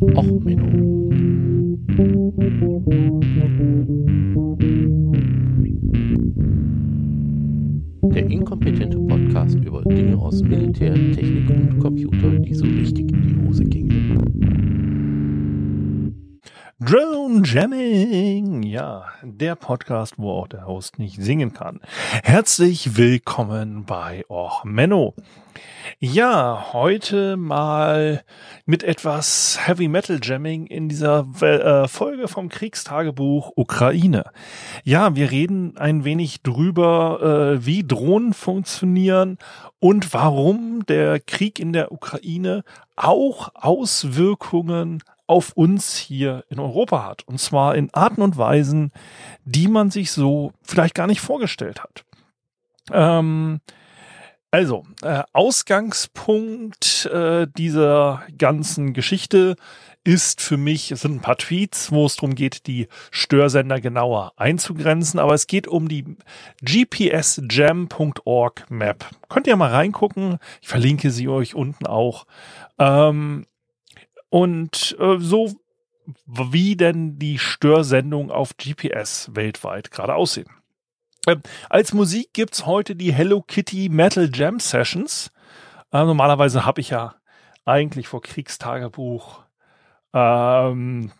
Och, Menno. Der inkompetente Podcast über Dinge aus Militär, Technik und Computer, die so richtig in die Hose gingen. Drone Jamming, ja, der Podcast, wo auch der Host nicht singen kann. Herzlich willkommen bei Och Menno. Ja, heute mal mit etwas Heavy Metal Jamming in dieser äh, Folge vom Kriegstagebuch Ukraine. Ja, wir reden ein wenig drüber, äh, wie Drohnen funktionieren und warum der Krieg in der Ukraine auch Auswirkungen auf uns hier in Europa hat. Und zwar in Arten und Weisen, die man sich so vielleicht gar nicht vorgestellt hat. Ähm, also, äh, Ausgangspunkt äh, dieser ganzen Geschichte ist für mich, es sind ein paar Tweets, wo es darum geht, die Störsender genauer einzugrenzen, aber es geht um die gpsjam.org Map. Könnt ihr mal reingucken, ich verlinke sie euch unten auch. Ähm, und äh, so wie denn die Störsendungen auf GPS weltweit gerade aussehen. Ähm, als Musik gibt's heute die Hello Kitty Metal Jam Sessions. Äh, normalerweise habe ich ja eigentlich vor Kriegstagebuch ähm,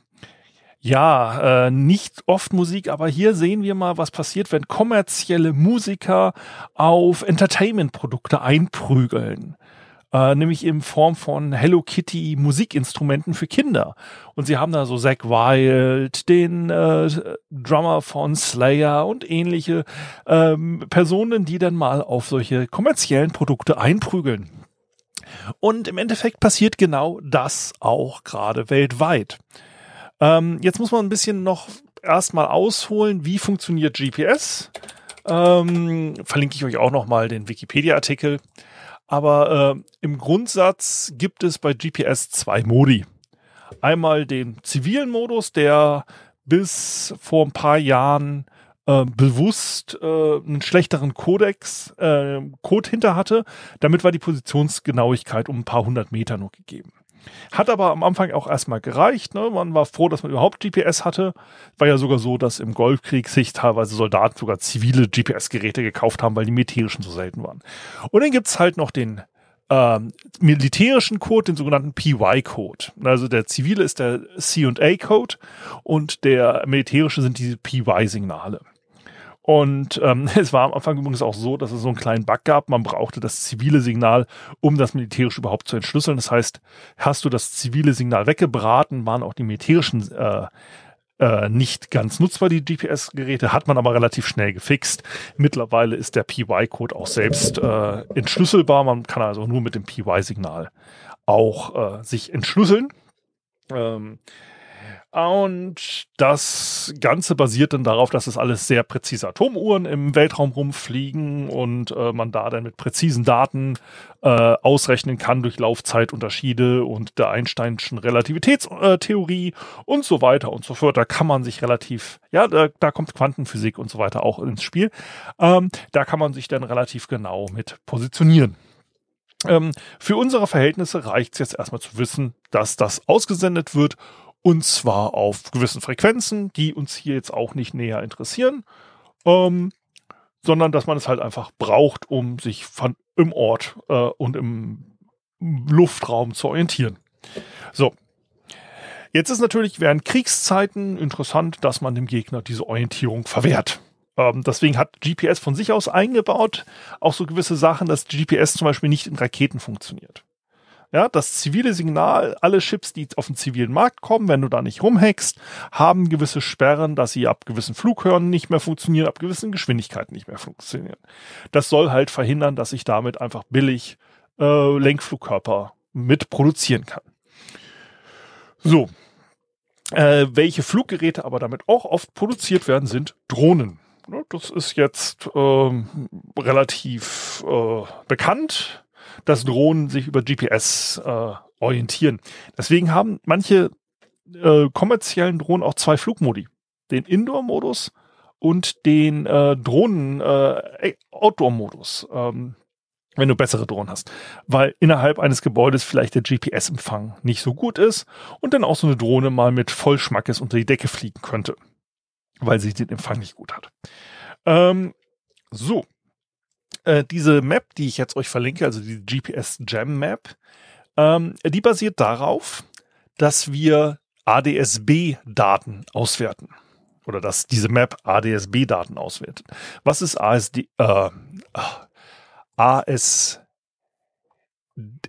ja, äh, nicht oft Musik, aber hier sehen wir mal, was passiert, wenn kommerzielle Musiker auf Entertainment-Produkte einprügeln äh, nämlich in Form von Hello Kitty Musikinstrumenten für Kinder. Und sie haben da so Zack Wild, den äh, Drummer von Slayer und ähnliche ähm, Personen, die dann mal auf solche kommerziellen Produkte einprügeln. Und im Endeffekt passiert genau das auch gerade weltweit. Ähm, jetzt muss man ein bisschen noch erstmal ausholen, wie funktioniert GPS. Ähm, verlinke ich euch auch nochmal den Wikipedia-Artikel. Aber äh, im Grundsatz gibt es bei GPS zwei Modi. Einmal den zivilen Modus, der bis vor ein paar Jahren äh, bewusst äh, einen schlechteren Codex, äh, Code hinter hatte. Damit war die Positionsgenauigkeit um ein paar hundert Meter nur gegeben. Hat aber am Anfang auch erstmal gereicht. Ne? Man war froh, dass man überhaupt GPS hatte. War ja sogar so, dass im Golfkrieg sich teilweise Soldaten sogar zivile GPS-Geräte gekauft haben, weil die militärischen so selten waren. Und dann gibt's halt noch den ähm, militärischen Code, den sogenannten PY-Code. Also der zivile ist der C&A-Code und der militärische sind diese PY-Signale. Und ähm, es war am Anfang übrigens auch so, dass es so einen kleinen Bug gab. Man brauchte das zivile Signal, um das militärische überhaupt zu entschlüsseln. Das heißt, hast du das zivile Signal weggebraten, waren auch die militärischen äh, äh, nicht ganz nutzbar, die GPS-Geräte, hat man aber relativ schnell gefixt. Mittlerweile ist der PY-Code auch selbst äh, entschlüsselbar. Man kann also nur mit dem PY-Signal auch äh, sich entschlüsseln. Ähm, und das Ganze basiert dann darauf, dass es alles sehr präzise Atomuhren im Weltraum rumfliegen und äh, man da dann mit präzisen Daten äh, ausrechnen kann durch Laufzeitunterschiede und der Einsteinschen Relativitätstheorie und so weiter und so fort. Da kann man sich relativ, ja, da, da kommt Quantenphysik und so weiter auch ins Spiel. Ähm, da kann man sich dann relativ genau mit positionieren. Ähm, für unsere Verhältnisse reicht es jetzt erstmal zu wissen, dass das ausgesendet wird und zwar auf gewissen Frequenzen, die uns hier jetzt auch nicht näher interessieren, ähm, sondern dass man es halt einfach braucht, um sich von im Ort äh, und im Luftraum zu orientieren. So. Jetzt ist natürlich während Kriegszeiten interessant, dass man dem Gegner diese Orientierung verwehrt. Ähm, deswegen hat GPS von sich aus eingebaut auch so gewisse Sachen, dass GPS zum Beispiel nicht in Raketen funktioniert. Ja, das zivile Signal, alle Chips, die auf den zivilen Markt kommen, wenn du da nicht rumhackst, haben gewisse Sperren, dass sie ab gewissen Flughörnern nicht mehr funktionieren, ab gewissen Geschwindigkeiten nicht mehr funktionieren. Das soll halt verhindern, dass ich damit einfach billig äh, Lenkflugkörper mit produzieren kann. So. Äh, welche Fluggeräte aber damit auch oft produziert werden, sind Drohnen. Das ist jetzt ähm, relativ äh, bekannt dass Drohnen sich über GPS äh, orientieren. Deswegen haben manche äh, kommerziellen Drohnen auch zwei Flugmodi. Den Indoor-Modus und den äh, Drohnen äh, Outdoor-Modus. Ähm, wenn du bessere Drohnen hast. Weil innerhalb eines Gebäudes vielleicht der GPS-Empfang nicht so gut ist und dann auch so eine Drohne mal mit Vollschmackes unter die Decke fliegen könnte, weil sie den Empfang nicht gut hat. Ähm, so. Äh, diese Map, die ich jetzt euch verlinke, also die GPS Jam Map, ähm, die basiert darauf, dass wir ADSB-Daten auswerten. Oder dass diese Map ADSB-Daten auswertet. Was ist ASD, äh, AS,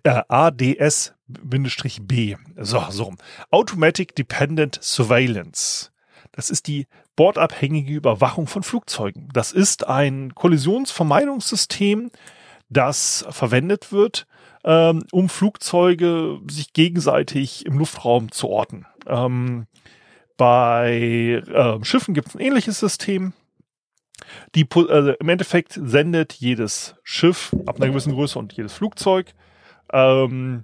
äh, ADS-B? So, so. Automatic Dependent Surveillance. Das ist die bordabhängige Überwachung von Flugzeugen. Das ist ein Kollisionsvermeidungssystem, das verwendet wird, ähm, um Flugzeuge sich gegenseitig im Luftraum zu orten. Ähm, bei äh, Schiffen gibt es ein ähnliches System. Die, also Im Endeffekt sendet jedes Schiff ab einer gewissen Größe und jedes Flugzeug ähm,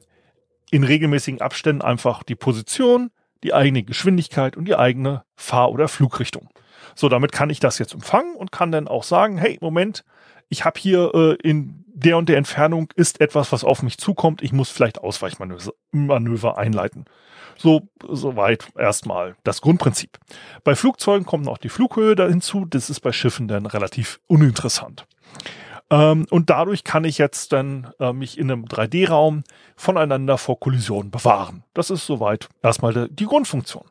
in regelmäßigen Abständen einfach die Position, die eigene Geschwindigkeit und die eigene Fahr- oder Flugrichtung. So, damit kann ich das jetzt empfangen und kann dann auch sagen, hey, Moment, ich habe hier äh, in der und der Entfernung ist etwas, was auf mich zukommt. Ich muss vielleicht Ausweichmanöver einleiten. So, soweit erstmal das Grundprinzip. Bei Flugzeugen kommt noch die Flughöhe da hinzu. Das ist bei Schiffen dann relativ uninteressant. Ähm, und dadurch kann ich jetzt dann äh, mich in einem 3D-Raum voneinander vor Kollisionen bewahren. Das ist soweit erstmal de, die Grundfunktion.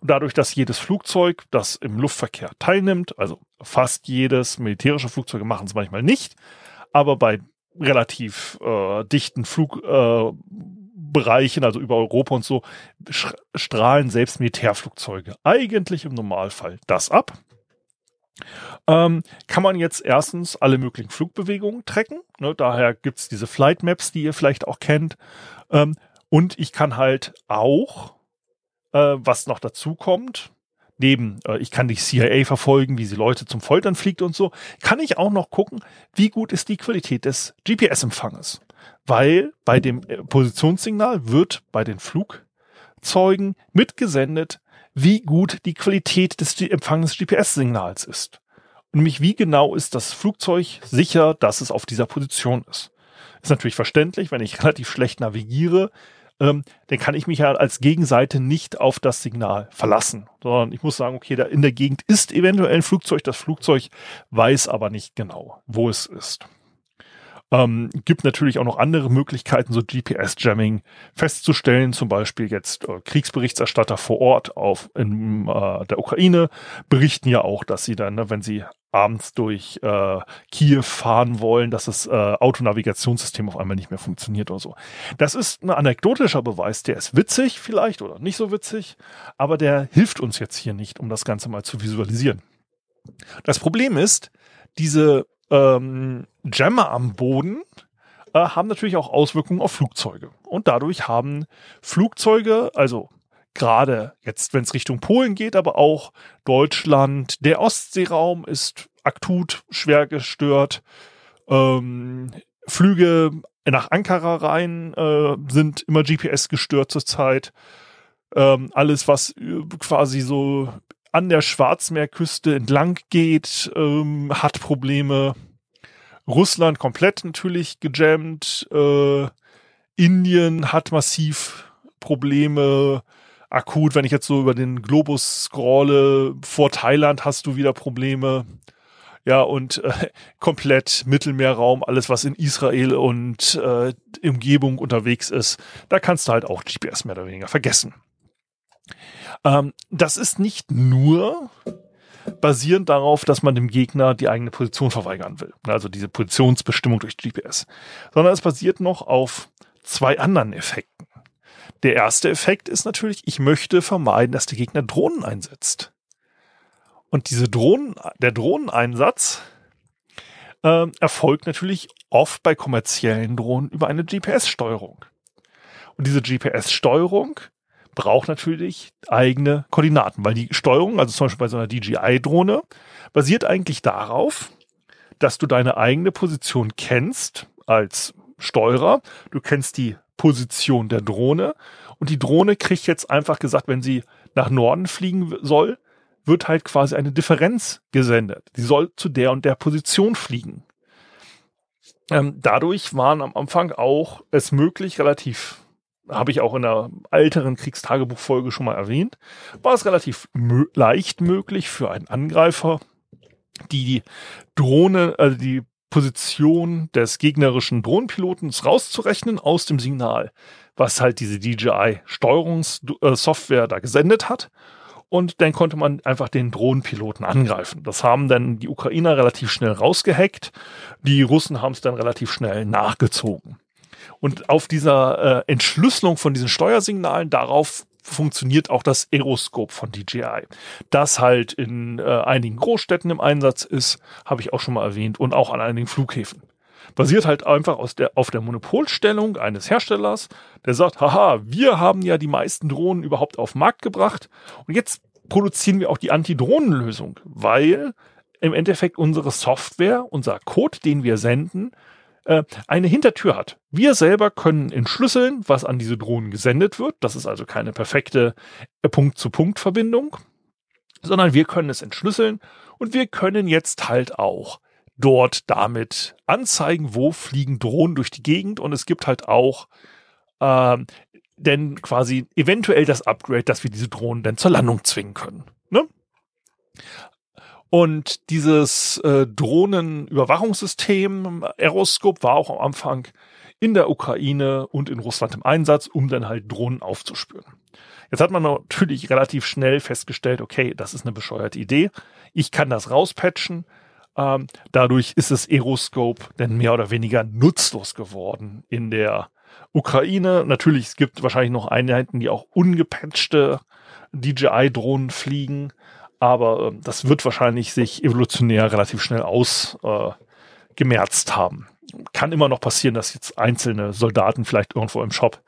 Und dadurch, dass jedes Flugzeug, das im Luftverkehr teilnimmt, also fast jedes militärische Flugzeug machen es manchmal nicht, aber bei relativ äh, dichten Flugbereichen, äh, also über Europa und so, strahlen selbst Militärflugzeuge eigentlich im Normalfall das ab. Ähm, kann man jetzt erstens alle möglichen Flugbewegungen tracken. Ne, daher gibt's diese Flight Maps, die ihr vielleicht auch kennt. Ähm, und ich kann halt auch, äh, was noch dazu kommt, neben, äh, ich kann die CIA verfolgen, wie sie Leute zum Foltern fliegt und so, kann ich auch noch gucken, wie gut ist die Qualität des GPS-Empfanges. Weil bei dem äh, Positionssignal wird bei den Flugzeugen mitgesendet, wie gut die Qualität des Empfangs GPS-Signals ist. Nämlich wie genau ist das Flugzeug sicher, dass es auf dieser Position ist. Ist natürlich verständlich, wenn ich relativ schlecht navigiere, ähm, dann kann ich mich ja als Gegenseite nicht auf das Signal verlassen, sondern ich muss sagen, okay, da in der Gegend ist eventuell ein Flugzeug, das Flugzeug weiß aber nicht genau, wo es ist. Ähm, gibt natürlich auch noch andere Möglichkeiten, so GPS-Jamming festzustellen. Zum Beispiel jetzt äh, Kriegsberichterstatter vor Ort auf in äh, der Ukraine berichten ja auch, dass sie dann, ne, wenn sie abends durch äh, Kiew fahren wollen, dass das äh, Autonavigationssystem auf einmal nicht mehr funktioniert oder so. Das ist ein anekdotischer Beweis, der ist witzig vielleicht oder nicht so witzig, aber der hilft uns jetzt hier nicht, um das Ganze mal zu visualisieren. Das Problem ist, diese ähm, Jammer am Boden äh, haben natürlich auch Auswirkungen auf Flugzeuge. Und dadurch haben Flugzeuge, also gerade jetzt, wenn es Richtung Polen geht, aber auch Deutschland. Der Ostseeraum ist akut schwer gestört. Ähm, Flüge nach Ankara rein äh, sind immer GPS gestört zurzeit. Ähm, alles, was quasi so an der Schwarzmeerküste entlang geht, ähm, hat Probleme. Russland komplett natürlich gejammt. Äh, Indien hat massiv Probleme akut, wenn ich jetzt so über den Globus scrolle, vor Thailand hast du wieder Probleme. Ja, und äh, komplett Mittelmeerraum, alles was in Israel und äh, Umgebung unterwegs ist, da kannst du halt auch GPS mehr oder weniger vergessen. Ähm, das ist nicht nur basierend darauf, dass man dem Gegner die eigene Position verweigern will. Also diese Positionsbestimmung durch GPS. Sondern es basiert noch auf zwei anderen Effekten. Der erste Effekt ist natürlich, ich möchte vermeiden, dass der Gegner Drohnen einsetzt. Und diese Drohnen, der Drohneneinsatz äh, erfolgt natürlich oft bei kommerziellen Drohnen über eine GPS-Steuerung. Und diese GPS-Steuerung braucht natürlich eigene Koordinaten, weil die Steuerung, also zum Beispiel bei so einer DJI-Drohne, basiert eigentlich darauf, dass du deine eigene Position kennst als Steuerer. Du kennst die Position der Drohne. Und die Drohne kriegt jetzt einfach gesagt, wenn sie nach Norden fliegen soll, wird halt quasi eine Differenz gesendet. Die soll zu der und der Position fliegen. Ähm, dadurch waren am Anfang auch es möglich, relativ, habe ich auch in einer älteren Kriegstagebuchfolge schon mal erwähnt, war es relativ mö leicht möglich für einen Angreifer, die Drohne, also die Position des gegnerischen Drohnenpilotens rauszurechnen aus dem Signal, was halt diese DJI-Steuerungssoftware da gesendet hat. Und dann konnte man einfach den Drohnenpiloten angreifen. Das haben dann die Ukrainer relativ schnell rausgehackt. Die Russen haben es dann relativ schnell nachgezogen. Und auf dieser äh, Entschlüsselung von diesen Steuersignalen, darauf funktioniert auch das Aeroscope von DJI. Das halt in äh, einigen Großstädten im Einsatz ist, habe ich auch schon mal erwähnt, und auch an einigen Flughäfen. Basiert halt einfach aus der, auf der Monopolstellung eines Herstellers, der sagt, haha, wir haben ja die meisten Drohnen überhaupt auf den Markt gebracht und jetzt produzieren wir auch die Anti-Drohnen-Lösung, weil im Endeffekt unsere Software, unser Code, den wir senden, äh, eine Hintertür hat. Wir selber können entschlüsseln, was an diese Drohnen gesendet wird. Das ist also keine perfekte äh, Punkt-zu-Punkt-Verbindung, sondern wir können es entschlüsseln und wir können jetzt halt auch dort damit anzeigen, wo fliegen Drohnen durch die Gegend und es gibt halt auch ähm, denn quasi eventuell das Upgrade, dass wir diese Drohnen dann zur Landung zwingen können. Ne? Und dieses äh, Drohnenüberwachungssystem Aeroscope war auch am Anfang in der Ukraine und in Russland im Einsatz, um dann halt Drohnen aufzuspüren. Jetzt hat man natürlich relativ schnell festgestellt, okay, das ist eine bescheuerte Idee. Ich kann das rauspatchen. Ähm, dadurch ist das Aeroscope dann mehr oder weniger nutzlos geworden in der Ukraine. Natürlich, es gibt wahrscheinlich noch Einheiten, die auch ungepatchte DJI-Drohnen fliegen aber äh, das wird wahrscheinlich sich evolutionär relativ schnell ausgemerzt äh, haben. Kann immer noch passieren, dass jetzt einzelne Soldaten vielleicht irgendwo im Shop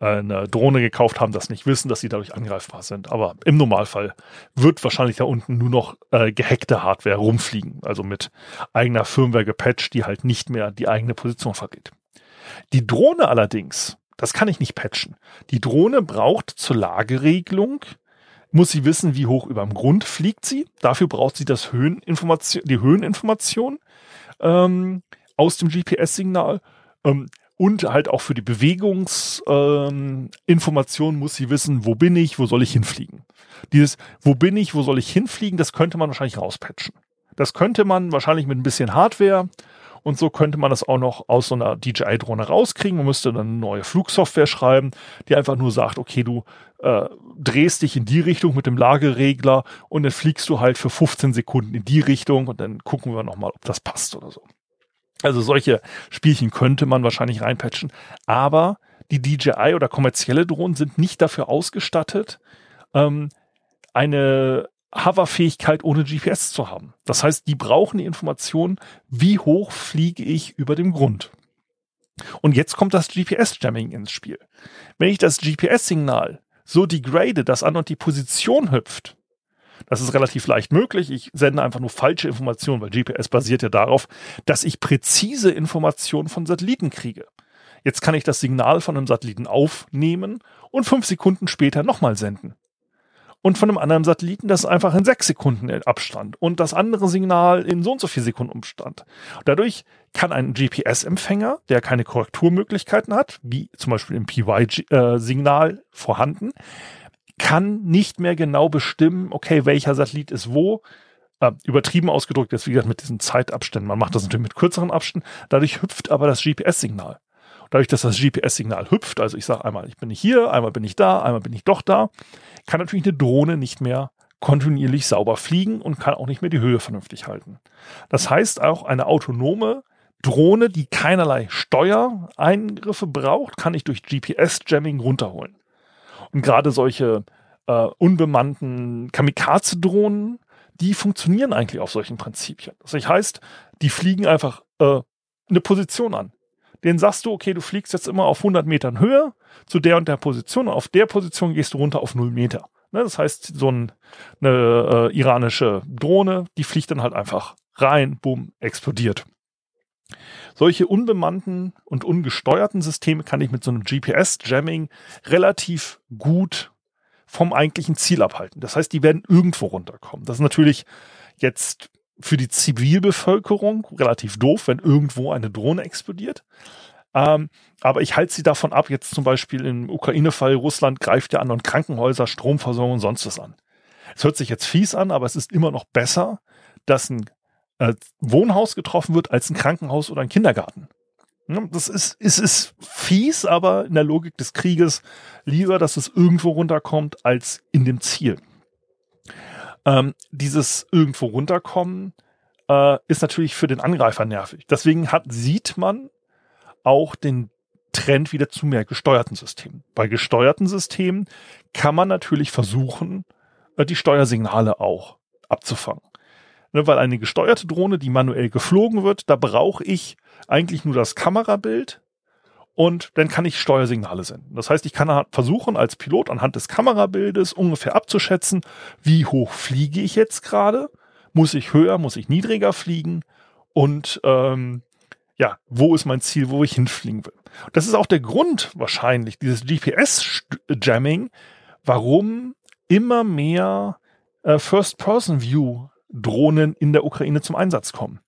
äh, eine Drohne gekauft haben, das nicht wissen, dass sie dadurch angreifbar sind. Aber im Normalfall wird wahrscheinlich da unten nur noch äh, gehackte Hardware rumfliegen, also mit eigener Firmware gepatcht, die halt nicht mehr die eigene Position verrät. Die Drohne allerdings, das kann ich nicht patchen. Die Drohne braucht zur Lageregelung muss sie wissen, wie hoch über dem Grund fliegt sie. Dafür braucht sie das Höheninformation, die Höheninformation ähm, aus dem GPS-Signal. Ähm, und halt auch für die Bewegungsinformation ähm, muss sie wissen, wo bin ich, wo soll ich hinfliegen. Dieses, wo bin ich, wo soll ich hinfliegen, das könnte man wahrscheinlich rauspatchen. Das könnte man wahrscheinlich mit ein bisschen Hardware und so könnte man das auch noch aus so einer DJI-Drohne rauskriegen. Man müsste dann eine neue Flugsoftware schreiben, die einfach nur sagt, okay, du äh, drehst dich in die Richtung mit dem Lageregler und dann fliegst du halt für 15 Sekunden in die Richtung und dann gucken wir nochmal, ob das passt oder so. Also solche Spielchen könnte man wahrscheinlich reinpatchen, aber die DJI oder kommerzielle Drohnen sind nicht dafür ausgestattet, ähm, eine Hoverfähigkeit ohne GPS zu haben. Das heißt, die brauchen die Information, wie hoch fliege ich über dem Grund. Und jetzt kommt das GPS-Jamming ins Spiel. Wenn ich das GPS-Signal so degrade, dass an und die Position hüpft, das ist relativ leicht möglich. Ich sende einfach nur falsche Informationen, weil GPS basiert ja darauf, dass ich präzise Informationen von Satelliten kriege. Jetzt kann ich das Signal von einem Satelliten aufnehmen und fünf Sekunden später nochmal senden und von einem anderen Satelliten das einfach in sechs Sekunden Abstand und das andere Signal in so und so vier Sekunden Abstand. Dadurch kann ein GPS-Empfänger, der keine Korrekturmöglichkeiten hat, wie zum Beispiel im PY-Signal äh, vorhanden, kann nicht mehr genau bestimmen, okay, welcher Satellit ist wo. Äh, übertrieben ausgedrückt jetzt, wie gesagt, mit diesen Zeitabständen. Man macht das natürlich mit kürzeren Abständen. Dadurch hüpft aber das GPS-Signal. Dadurch, dass das GPS-Signal hüpft, also ich sage einmal, ich bin nicht hier, einmal bin ich da, einmal bin ich doch da, kann natürlich eine Drohne nicht mehr kontinuierlich sauber fliegen und kann auch nicht mehr die Höhe vernünftig halten. Das heißt auch eine autonome Drohne, die keinerlei Steuereingriffe braucht, kann ich durch GPS-Jamming runterholen. Und gerade solche äh, unbemannten Kamikaze-Drohnen, die funktionieren eigentlich auf solchen Prinzipien. Das heißt, die fliegen einfach äh, eine Position an den sagst du, okay, du fliegst jetzt immer auf 100 Metern Höhe zu der und der Position. Auf der Position gehst du runter auf 0 Meter. Ne, das heißt, so ein, eine äh, iranische Drohne, die fliegt dann halt einfach rein, bumm, explodiert. Solche unbemannten und ungesteuerten Systeme kann ich mit so einem GPS-Jamming relativ gut vom eigentlichen Ziel abhalten. Das heißt, die werden irgendwo runterkommen. Das ist natürlich jetzt für die Zivilbevölkerung relativ doof, wenn irgendwo eine Drohne explodiert. Ähm, aber ich halte sie davon ab, jetzt zum Beispiel im Ukraine-Fall, Russland greift ja an und Krankenhäuser, Stromversorgung und sonst was an. Es hört sich jetzt fies an, aber es ist immer noch besser, dass ein äh, Wohnhaus getroffen wird als ein Krankenhaus oder ein Kindergarten. Das ist, ist, ist fies, aber in der Logik des Krieges lieber, dass es irgendwo runterkommt, als in dem Ziel. Ähm, dieses irgendwo runterkommen äh, ist natürlich für den Angreifer nervig. Deswegen hat, sieht man auch den Trend wieder zu mehr gesteuerten Systemen. Bei gesteuerten Systemen kann man natürlich versuchen, äh, die Steuersignale auch abzufangen. Ne, weil eine gesteuerte Drohne, die manuell geflogen wird, da brauche ich eigentlich nur das Kamerabild und dann kann ich Steuersignale senden. Das heißt, ich kann versuchen, als Pilot anhand des Kamerabildes ungefähr abzuschätzen, wie hoch fliege ich jetzt gerade, muss ich höher, muss ich niedriger fliegen und ähm, ja, wo ist mein Ziel, wo ich hinfliegen will. Das ist auch der Grund wahrscheinlich, dieses GPS-Jamming, warum immer mehr äh, First-Person-View-Drohnen in der Ukraine zum Einsatz kommen.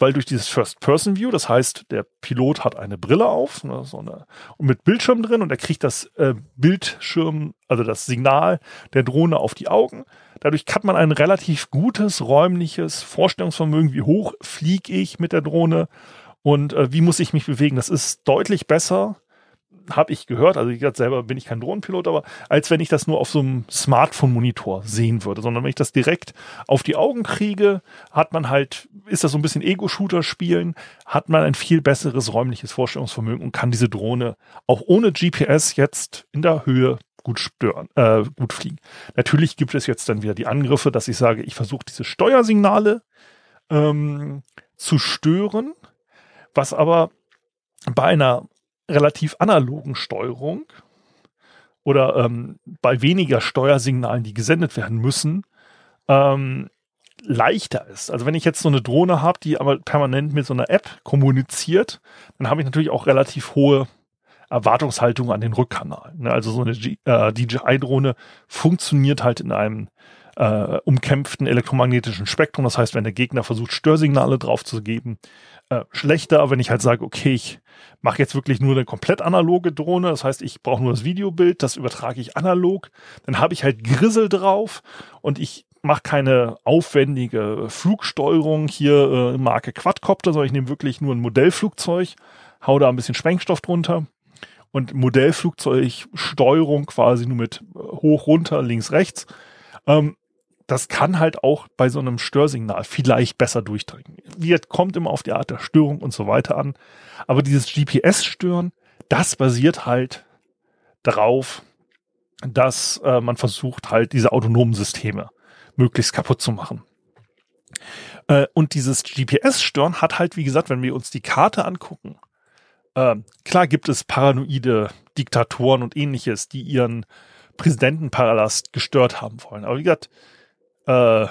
Weil durch dieses First-Person-View, das heißt, der Pilot hat eine Brille auf ne, so eine, und mit Bildschirm drin und er kriegt das äh, Bildschirm, also das Signal der Drohne auf die Augen. Dadurch hat man ein relativ gutes räumliches Vorstellungsvermögen, wie hoch fliege ich mit der Drohne und äh, wie muss ich mich bewegen. Das ist deutlich besser habe ich gehört, also ich selber bin ich kein Drohnenpilot, aber als wenn ich das nur auf so einem Smartphone-Monitor sehen würde, sondern wenn ich das direkt auf die Augen kriege, hat man halt, ist das so ein bisschen Ego-Shooter spielen, hat man ein viel besseres räumliches Vorstellungsvermögen und kann diese Drohne auch ohne GPS jetzt in der Höhe gut stören, äh, gut fliegen. Natürlich gibt es jetzt dann wieder die Angriffe, dass ich sage, ich versuche diese Steuersignale ähm, zu stören, was aber bei einer relativ analogen Steuerung oder ähm, bei weniger Steuersignalen, die gesendet werden müssen, ähm, leichter ist. Also wenn ich jetzt so eine Drohne habe, die aber permanent mit so einer App kommuniziert, dann habe ich natürlich auch relativ hohe Erwartungshaltung an den Rückkanal. Ne? Also so eine äh, DJI-Drohne funktioniert halt in einem äh, umkämpften elektromagnetischen Spektrum. Das heißt, wenn der Gegner versucht, Störsignale draufzugeben, äh, schlechter, wenn ich halt sage, okay, ich mache jetzt wirklich nur eine komplett analoge Drohne, das heißt, ich brauche nur das Videobild, das übertrage ich analog, dann habe ich halt Grissel drauf und ich mache keine aufwendige Flugsteuerung hier äh, Marke Quadcopter, sondern ich nehme wirklich nur ein Modellflugzeug, hau da ein bisschen Sprengstoff drunter und Modellflugzeugsteuerung quasi nur mit äh, hoch, runter, links, rechts. Ähm, das kann halt auch bei so einem Störsignal vielleicht besser durchdringen. Wie kommt immer auf die Art der Störung und so weiter an. Aber dieses GPS-Stören, das basiert halt darauf, dass äh, man versucht halt diese autonomen Systeme möglichst kaputt zu machen. Äh, und dieses GPS-Stören hat halt, wie gesagt, wenn wir uns die Karte angucken, äh, klar gibt es paranoide Diktatoren und ähnliches, die ihren Präsidentenpalast gestört haben wollen. Aber wie gesagt, äh,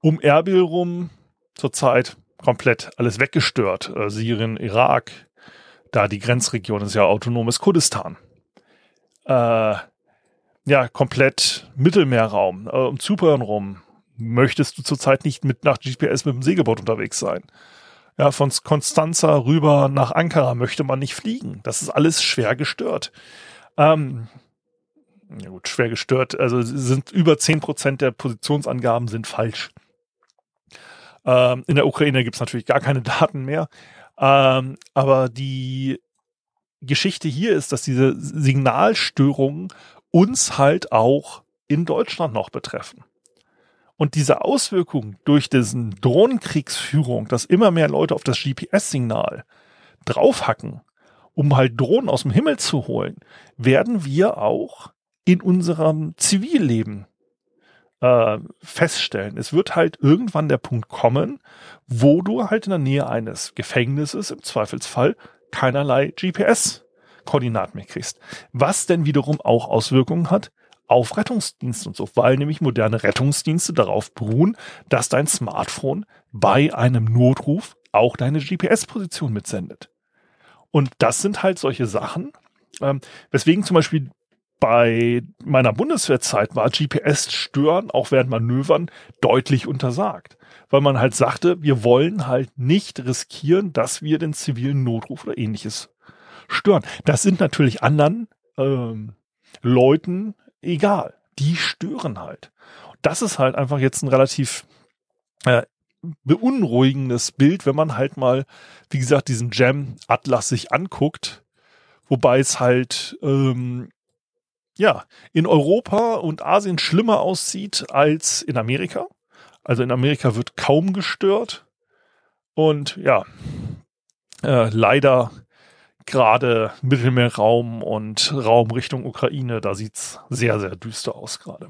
um Erbil rum zurzeit komplett alles weggestört. Äh, Syrien, Irak, da die Grenzregion ist ja autonomes Kurdistan. Äh, ja, komplett Mittelmeerraum, äh, um Zypern rum. Möchtest du zurzeit nicht mit nach GPS mit dem Segelboot unterwegs sein? Ja, von Konstanza rüber nach Ankara möchte man nicht fliegen. Das ist alles schwer gestört. Ähm, ja gut, schwer gestört. Also sind über zehn Prozent der Positionsangaben sind falsch. Ähm, in der Ukraine gibt es natürlich gar keine Daten mehr. Ähm, aber die Geschichte hier ist, dass diese Signalstörungen uns halt auch in Deutschland noch betreffen. Und diese Auswirkung durch diesen Drohnenkriegsführung, dass immer mehr Leute auf das GPS-Signal draufhacken, um halt Drohnen aus dem Himmel zu holen, werden wir auch in unserem Zivilleben äh, feststellen. Es wird halt irgendwann der Punkt kommen, wo du halt in der Nähe eines Gefängnisses im Zweifelsfall keinerlei GPS-Koordinaten mehr kriegst. Was denn wiederum auch Auswirkungen hat auf Rettungsdienste und so, weil nämlich moderne Rettungsdienste darauf beruhen, dass dein Smartphone bei einem Notruf auch deine GPS-Position mitsendet. Und das sind halt solche Sachen, ähm, weswegen zum Beispiel bei meiner Bundeswehrzeit war GPS-Stören auch während Manövern deutlich untersagt. weil man halt sagte, wir wollen halt nicht riskieren, dass wir den zivilen Notruf oder ähnliches stören. Das sind natürlich anderen ähm, Leuten egal. Die stören halt. Das ist halt einfach jetzt ein relativ äh, beunruhigendes Bild, wenn man halt mal, wie gesagt, diesen Jam-Atlas sich anguckt, wobei es halt ähm, ja in Europa und Asien schlimmer aussieht als in Amerika. Also in Amerika wird kaum gestört und ja, äh, leider gerade Mittelmeerraum und Raum Richtung Ukraine, da sieht's sehr, sehr düster aus gerade.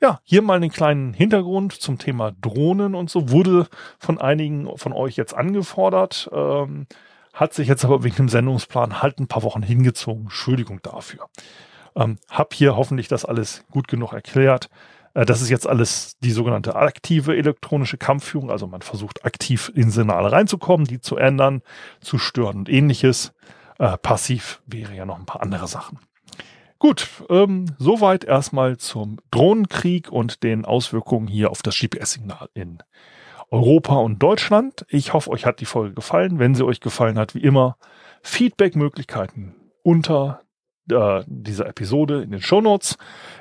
Ja, hier mal einen kleinen Hintergrund zum Thema Drohnen und so wurde von einigen von euch jetzt angefordert, ähm, hat sich jetzt aber wegen dem Sendungsplan halt ein paar Wochen hingezogen. Entschuldigung dafür. Ähm, hab hier hoffentlich das alles gut genug erklärt. Äh, das ist jetzt alles die sogenannte aktive elektronische Kampfführung. Also man versucht aktiv in Signale reinzukommen, die zu ändern, zu stören und ähnliches. Äh, passiv wäre ja noch ein paar andere Sachen. Gut, ähm, soweit erstmal zum Drohnenkrieg und den Auswirkungen hier auf das GPS-Signal in Europa und Deutschland. Ich hoffe, euch hat die Folge gefallen. Wenn sie euch gefallen hat, wie immer, Feedback-Möglichkeiten unter äh, dieser Episode in den Shownotes.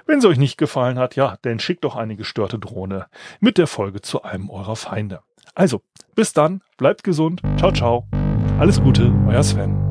Wenn sie euch nicht gefallen hat, ja, dann schickt doch eine gestörte Drohne mit der Folge zu einem eurer Feinde. Also, bis dann, bleibt gesund, ciao, ciao, alles Gute, euer Sven.